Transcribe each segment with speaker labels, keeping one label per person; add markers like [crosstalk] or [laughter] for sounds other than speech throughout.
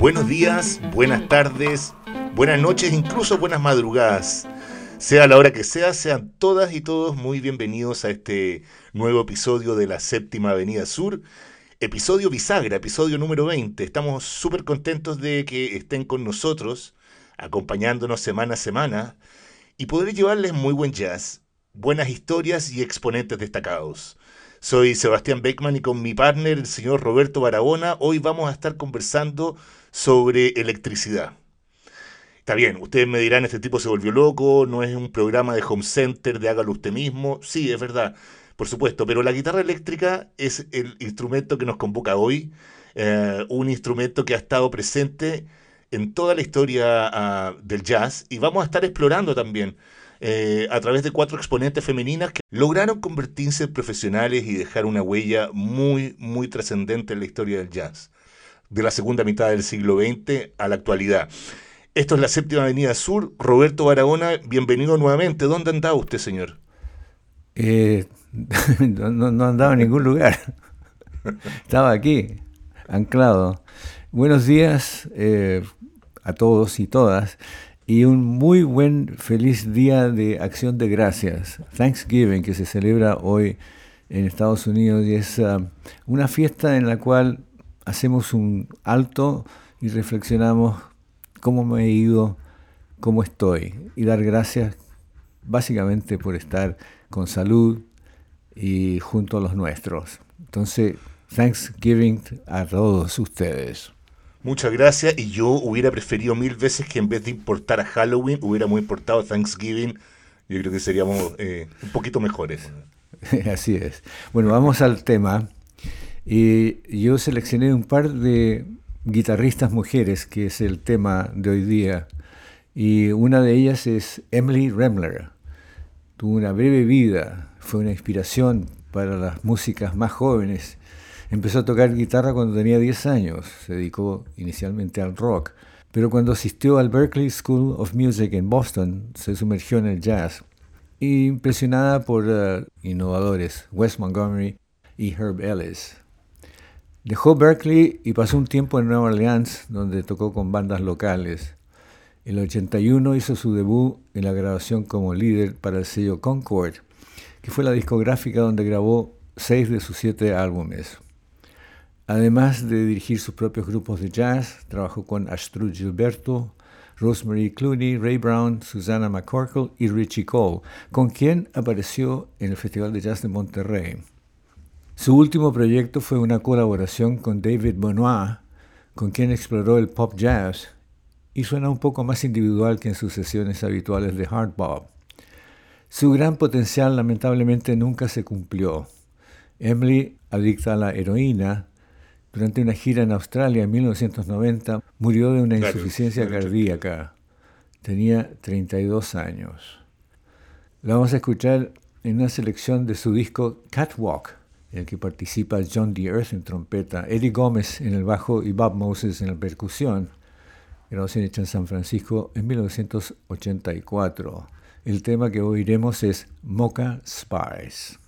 Speaker 1: Buenos días, buenas tardes, buenas noches, incluso buenas madrugadas. Sea la hora que sea, sean todas y todos muy bienvenidos a este nuevo episodio de la Séptima Avenida Sur. Episodio bisagra, episodio número 20. Estamos súper contentos de que estén con nosotros, acompañándonos semana a semana y poder llevarles muy buen jazz, buenas historias y exponentes destacados. Soy Sebastián Beckman y con mi partner, el señor Roberto Barahona, hoy vamos a estar conversando sobre electricidad. Está bien, ustedes me dirán, este tipo se volvió loco, no es un programa de home center, de hágalo usted mismo. Sí, es verdad, por supuesto, pero la guitarra eléctrica es el instrumento que nos convoca hoy, eh, un instrumento que ha estado presente en toda la historia ah, del jazz y vamos a estar explorando también eh, a través de cuatro exponentes femeninas que lograron convertirse en profesionales y dejar una huella muy, muy trascendente en la historia del jazz, de la segunda mitad del siglo XX a la actualidad. Esto es la séptima avenida sur. Roberto Barahona, bienvenido nuevamente. ¿Dónde andaba usted, señor?
Speaker 2: Eh, [laughs] no, andaba en ningún lugar. [laughs] Estaba aquí, anclado. Buenos días eh, a todos y todas y un muy buen, feliz día de acción de gracias, Thanksgiving, que se celebra hoy en Estados Unidos y es uh, una fiesta en la cual hacemos un alto y reflexionamos cómo me he ido, cómo estoy y dar gracias básicamente por estar con salud y junto a los nuestros. Entonces, Thanksgiving a todos ustedes.
Speaker 1: Muchas gracias. Y yo hubiera preferido mil veces que en vez de importar a Halloween, hubiéramos importado Thanksgiving. Yo creo que seríamos eh, un poquito mejores. [laughs]
Speaker 2: Así es. Bueno, vamos al tema. Y yo seleccioné un par de guitarristas mujeres, que es el tema de hoy día. Y una de ellas es Emily Remler. Tuvo una breve vida, fue una inspiración para las músicas más jóvenes Empezó a tocar guitarra cuando tenía 10 años, se dedicó inicialmente al rock, pero cuando asistió al Berklee School of Music en Boston se sumergió en el jazz, impresionada por uh, innovadores Wes Montgomery y Herb Ellis. Dejó Berkeley y pasó un tiempo en Nueva Orleans, donde tocó con bandas locales. El 81 hizo su debut en la grabación como líder para el sello Concord, que fue la discográfica donde grabó seis de sus siete álbumes. Además de dirigir sus propios grupos de jazz, trabajó con Astrud Gilberto, Rosemary Clooney, Ray Brown, Susana McCorkle y Richie Cole, con quien apareció en el Festival de Jazz de Monterrey. Su último proyecto fue una colaboración con David Benoit, con quien exploró el pop jazz y suena un poco más individual que en sus sesiones habituales de hard bop. Su gran potencial lamentablemente nunca se cumplió. Emily, adicta a la heroína, durante una gira en Australia en 1990, murió de una insuficiencia cardíaca. Tenía 32 años. La vamos a escuchar en una selección de su disco Catwalk, en el que participa John D. Earth en trompeta, Eddie Gómez en el bajo y Bob Moses en la percusión. Grabación hecha en San Francisco en 1984. El tema que oiremos es Mocha Spice.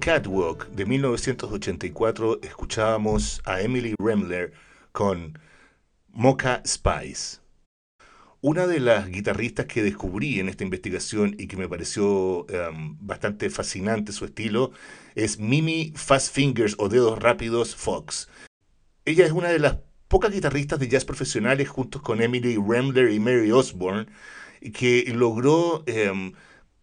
Speaker 1: Catwalk de 1984 escuchábamos a Emily Remler con Mocha Spice. Una de las guitarristas que descubrí en esta investigación y que me pareció em, bastante fascinante su estilo es Mimi Fast Fingers o Dedos Rápidos Fox. Ella es una de las pocas guitarristas de jazz profesionales juntos con Emily Remler y Mary Osborne que logró em,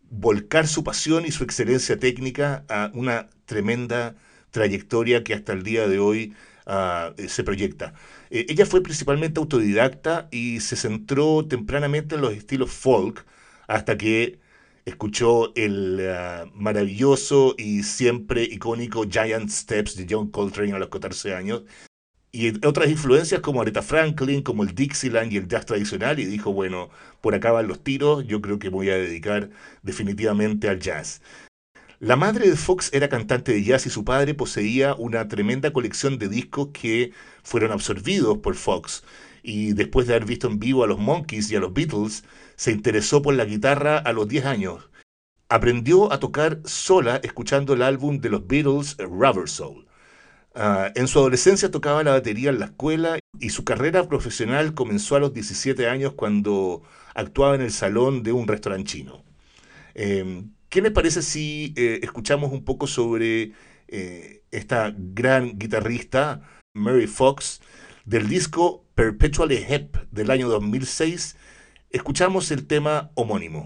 Speaker 1: volcar su pasión y su excelencia técnica a una tremenda trayectoria que hasta el día de hoy ah, eh, se proyecta. Eh, ella fue principalmente autodidacta y se centró tempranamente en los estilos folk hasta que escuchó el ah, maravilloso y siempre icónico Giant Steps de John Coltrane a los 14 años y otras influencias como Aretha Franklin, como el Dixieland y el jazz tradicional, y dijo, bueno, por acá van los tiros, yo creo que voy a dedicar definitivamente al jazz. La madre de Fox era cantante de jazz y su padre poseía una tremenda colección de discos que fueron absorbidos por Fox. Y después de haber visto en vivo a los Monkeys y a los Beatles, se interesó por la guitarra a los 10 años. Aprendió a tocar sola escuchando el álbum de los Beatles, Rubber Soul. Ah, en su adolescencia tocaba la batería en la escuela y su carrera profesional comenzó a los 17 años cuando actuaba en el salón de un restaurante chino. Em, ¿Qué les parece si eh, escuchamos un poco sobre eh, esta gran guitarrista, Mary Fox, del disco Perpetually Hep del año 2006? Escuchamos el tema homónimo.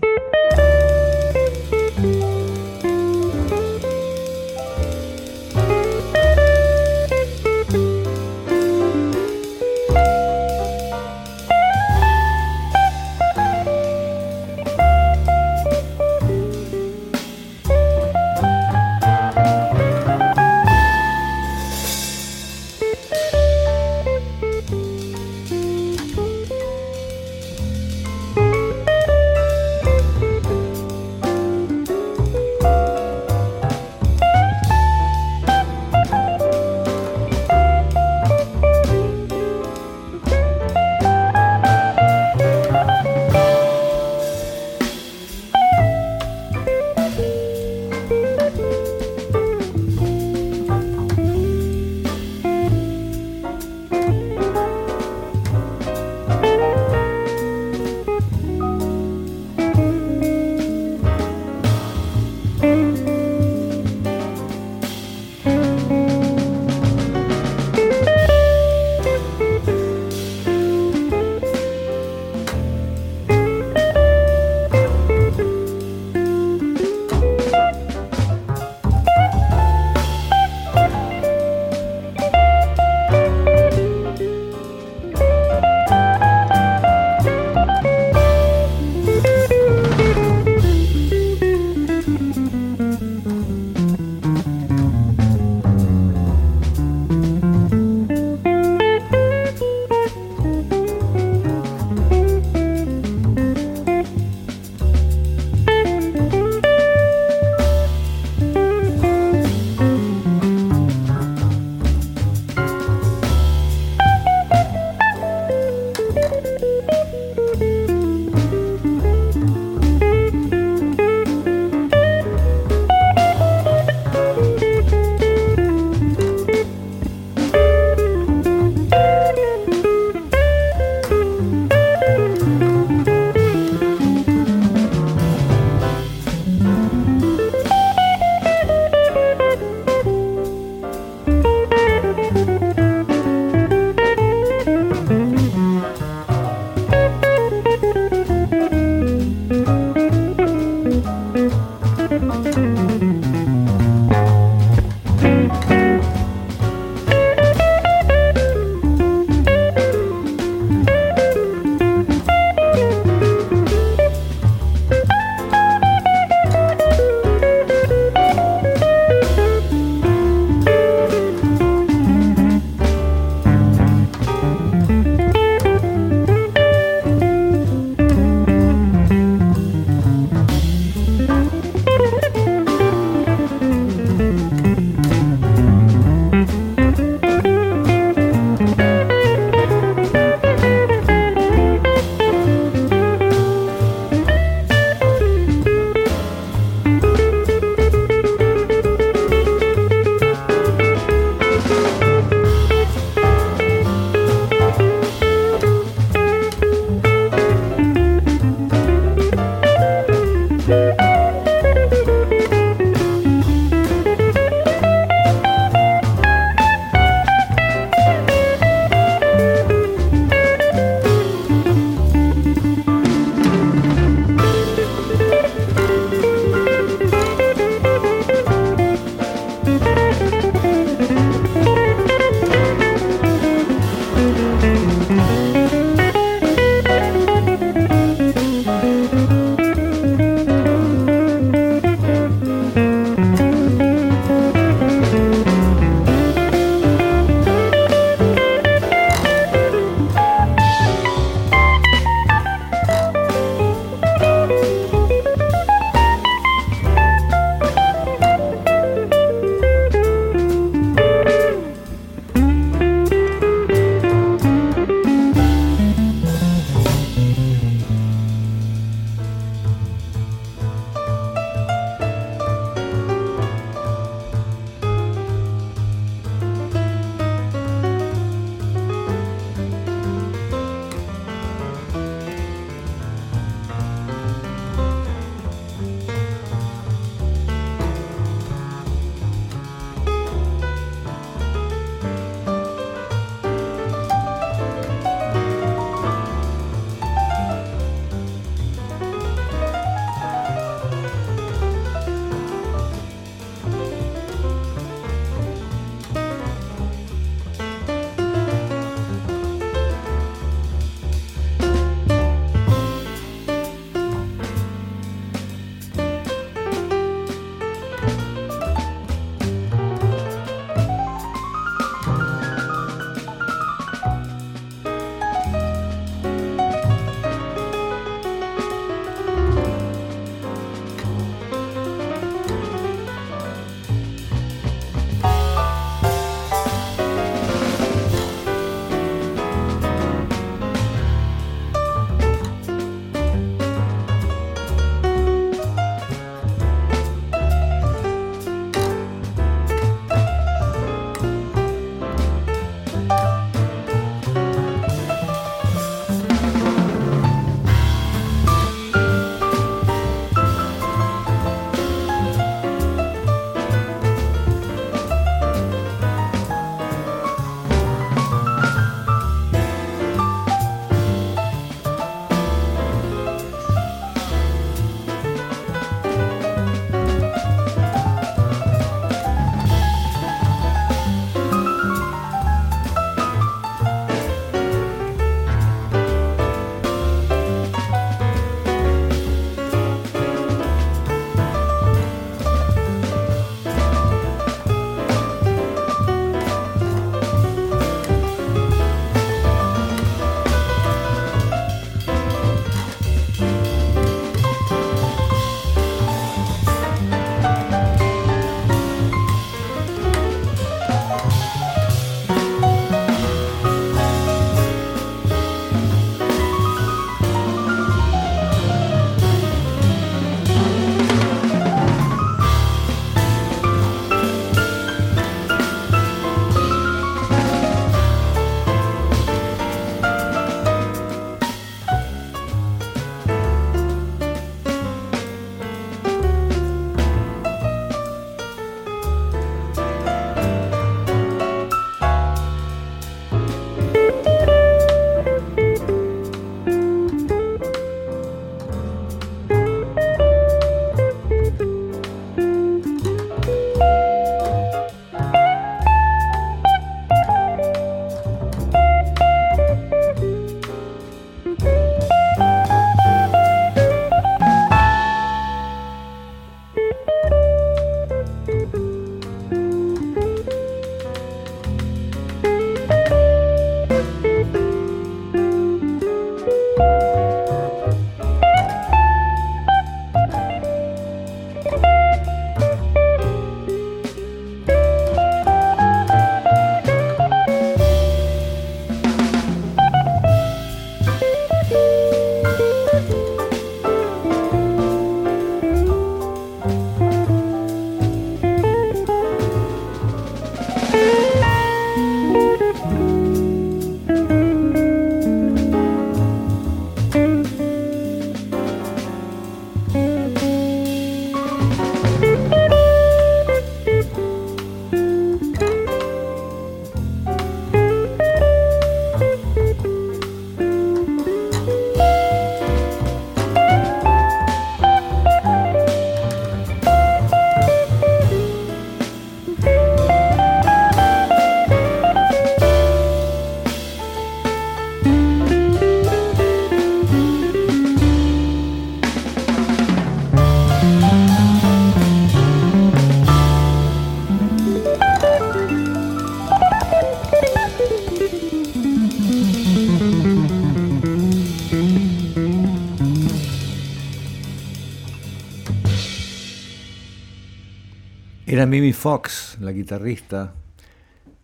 Speaker 2: Mimi Fox, la guitarrista.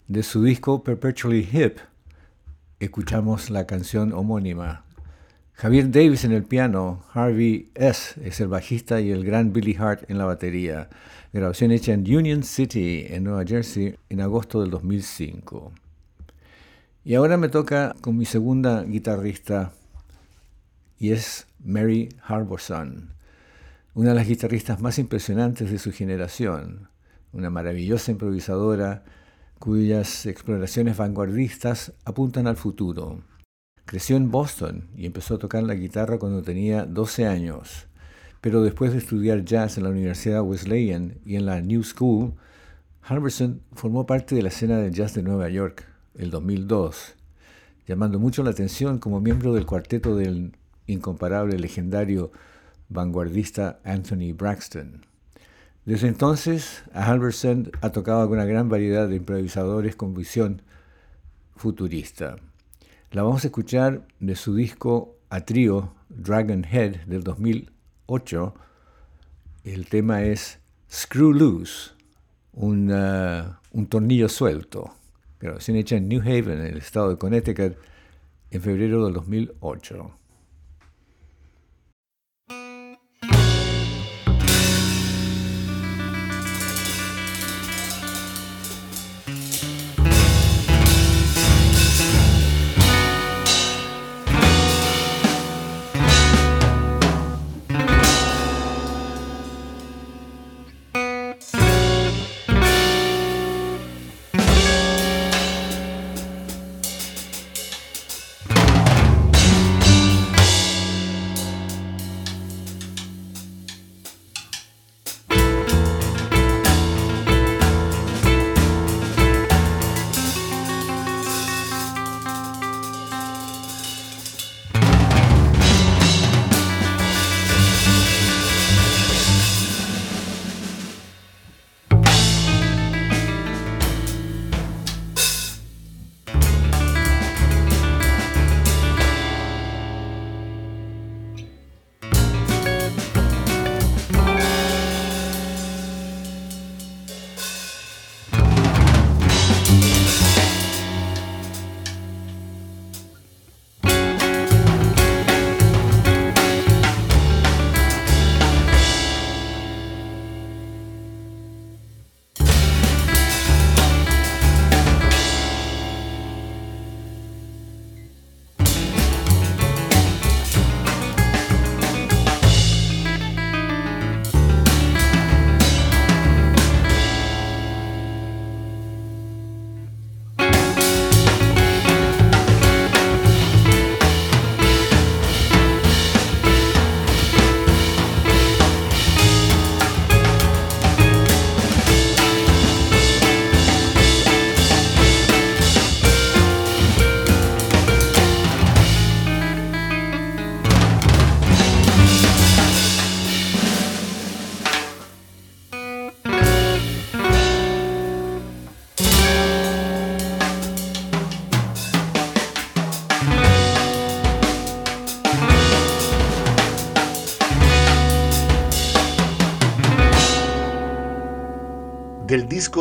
Speaker 2: De su disco Perpetually Hip, escuchamos la canción homónima. Javier Davis en el piano, Harvey S. es el bajista y el gran Billy Hart en la batería. Grabación hecha en Union City, en Nueva Jersey, en agosto del 2005. Y ahora me toca con mi segunda guitarrista, y es Mary Harborson una de las guitarristas más impresionantes de su generación, una maravillosa improvisadora cuyas exploraciones vanguardistas apuntan al futuro. Creció en Boston y empezó a tocar la guitarra cuando tenía 12 años, pero después de estudiar jazz en la Universidad Wesleyan y en la New School, Halverson formó parte de la escena del jazz de Nueva York, el 2002, llamando mucho la atención como miembro del cuarteto del incomparable legendario vanguardista Anthony Braxton. Desde entonces, Halverson ha tocado con una gran variedad de improvisadores con visión futurista. La vamos a escuchar de su disco a trío Dragon Head del 2008. El tema es Screw Loose, un, uh, un tornillo suelto. Grabación hecha en New Haven, en el estado de Connecticut, en febrero del 2008.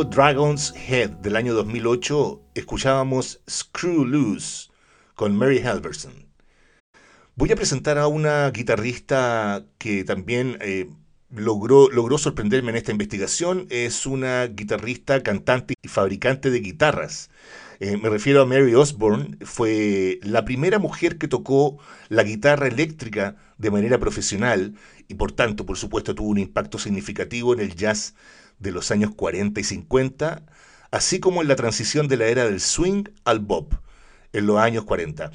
Speaker 1: Dragon's Head del año 2008 escuchábamos Screw Loose con Mary Halverson. Voy a presentar a una guitarrista que también eh, logró, logró sorprenderme en esta investigación. Es una guitarrista, cantante y fabricante de guitarras. Eh, me refiero a Mary Osborne, fue la primera mujer que tocó la guitarra eléctrica de manera profesional y por tanto, por supuesto, tuvo un impacto significativo en el jazz de los años 40 y 50, así como en la transición de la era del swing al bop en los años 40.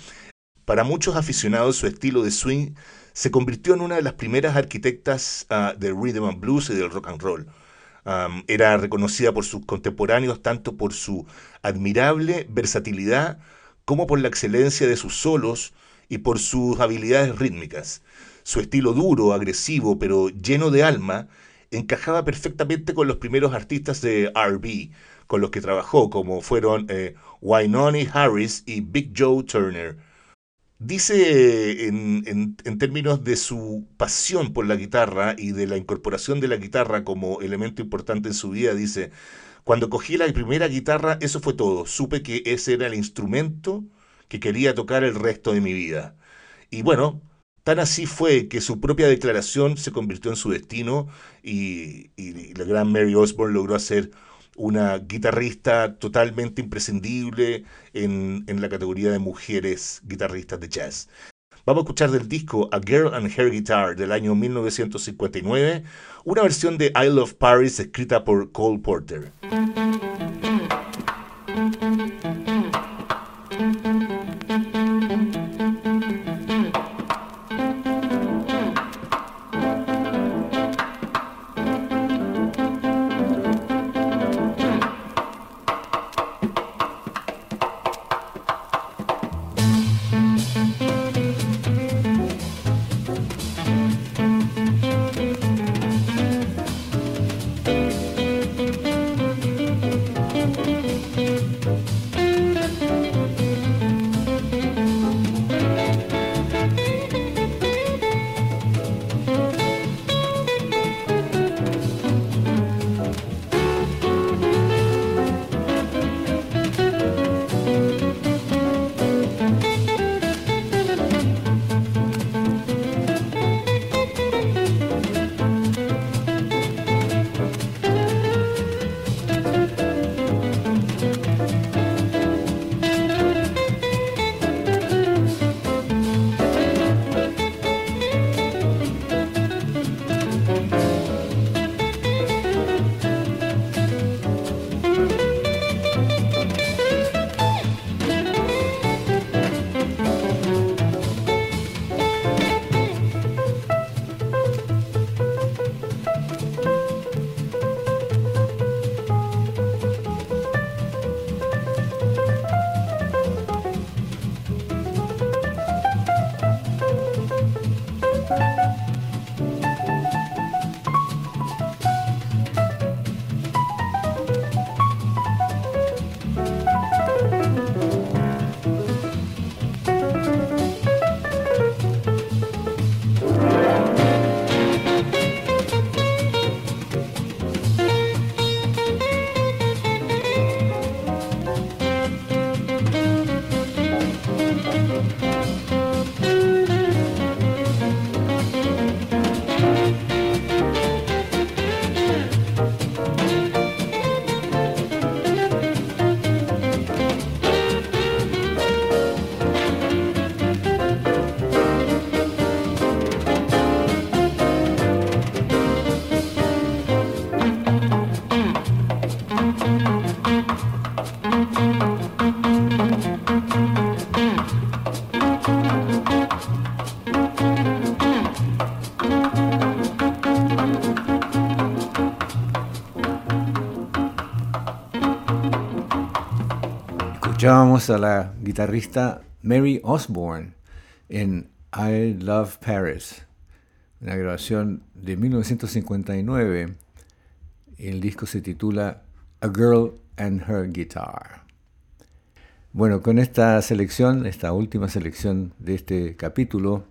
Speaker 1: Para muchos aficionados, su estilo de swing se convirtió en una de las primeras arquitectas uh, del rhythm and blues y del rock and roll. Era reconocida por sus contemporáneos tanto por su admirable versatilidad como por la excelencia de sus solos y por sus habilidades rítmicas. Su estilo duro, agresivo, pero lleno de alma, encajaba perfectamente con los primeros artistas de RB con los que trabajó, como fueron eh, Harris y Big Joe Turner. Dice en, términos de su pasión por la guitarra y de la incorporación de la guitarra como elemento importante en su vida, dice, cuando cogí la primera guitarra, eso fue todo. Supe que ese era el instrumento que quería tocar el resto de mi vida. Y bueno, tan así fue que su propia declaración se convirtió en su destino y, y la gran Mary Osborne logró hacer una guitarrista totalmente imprescindible en, la categoría de mujeres guitarristas de jazz. Vamos a escuchar del disco A Girl and Her Guitar del año 1959, una versión de I Love Paris escrita por Cole Porter.
Speaker 2: A la guitarrista Mary Osborne en I Love Paris, una grabación de 1959. El disco se titula A Girl and Her Guitar. Bueno, con esta selección, esta última selección de este capítulo,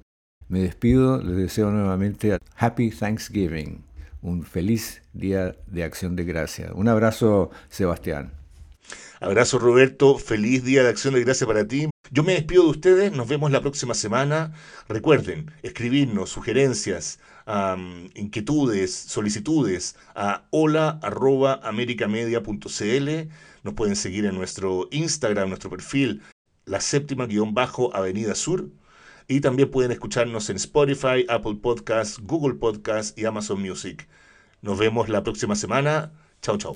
Speaker 2: me despido, les deseo nuevamente Happy Thanksgiving, un feliz día de acción de gracia. Un abrazo, Sebastián.
Speaker 1: Abrazo Roberto, feliz día de acción de gracia para ti. Yo me despido de ustedes, nos vemos la próxima semana. Recuerden, escribirnos sugerencias, inquietudes, solicitudes a hola.americamedia.cl. Nos pueden seguir en nuestro Instagram, nuestro perfil, la séptima guion bajo Avenida Sur. Y también pueden escucharnos en Spotify, Apple Podcasts, Google Podcasts y Amazon Music. Nos vemos la próxima semana. Chao, chao.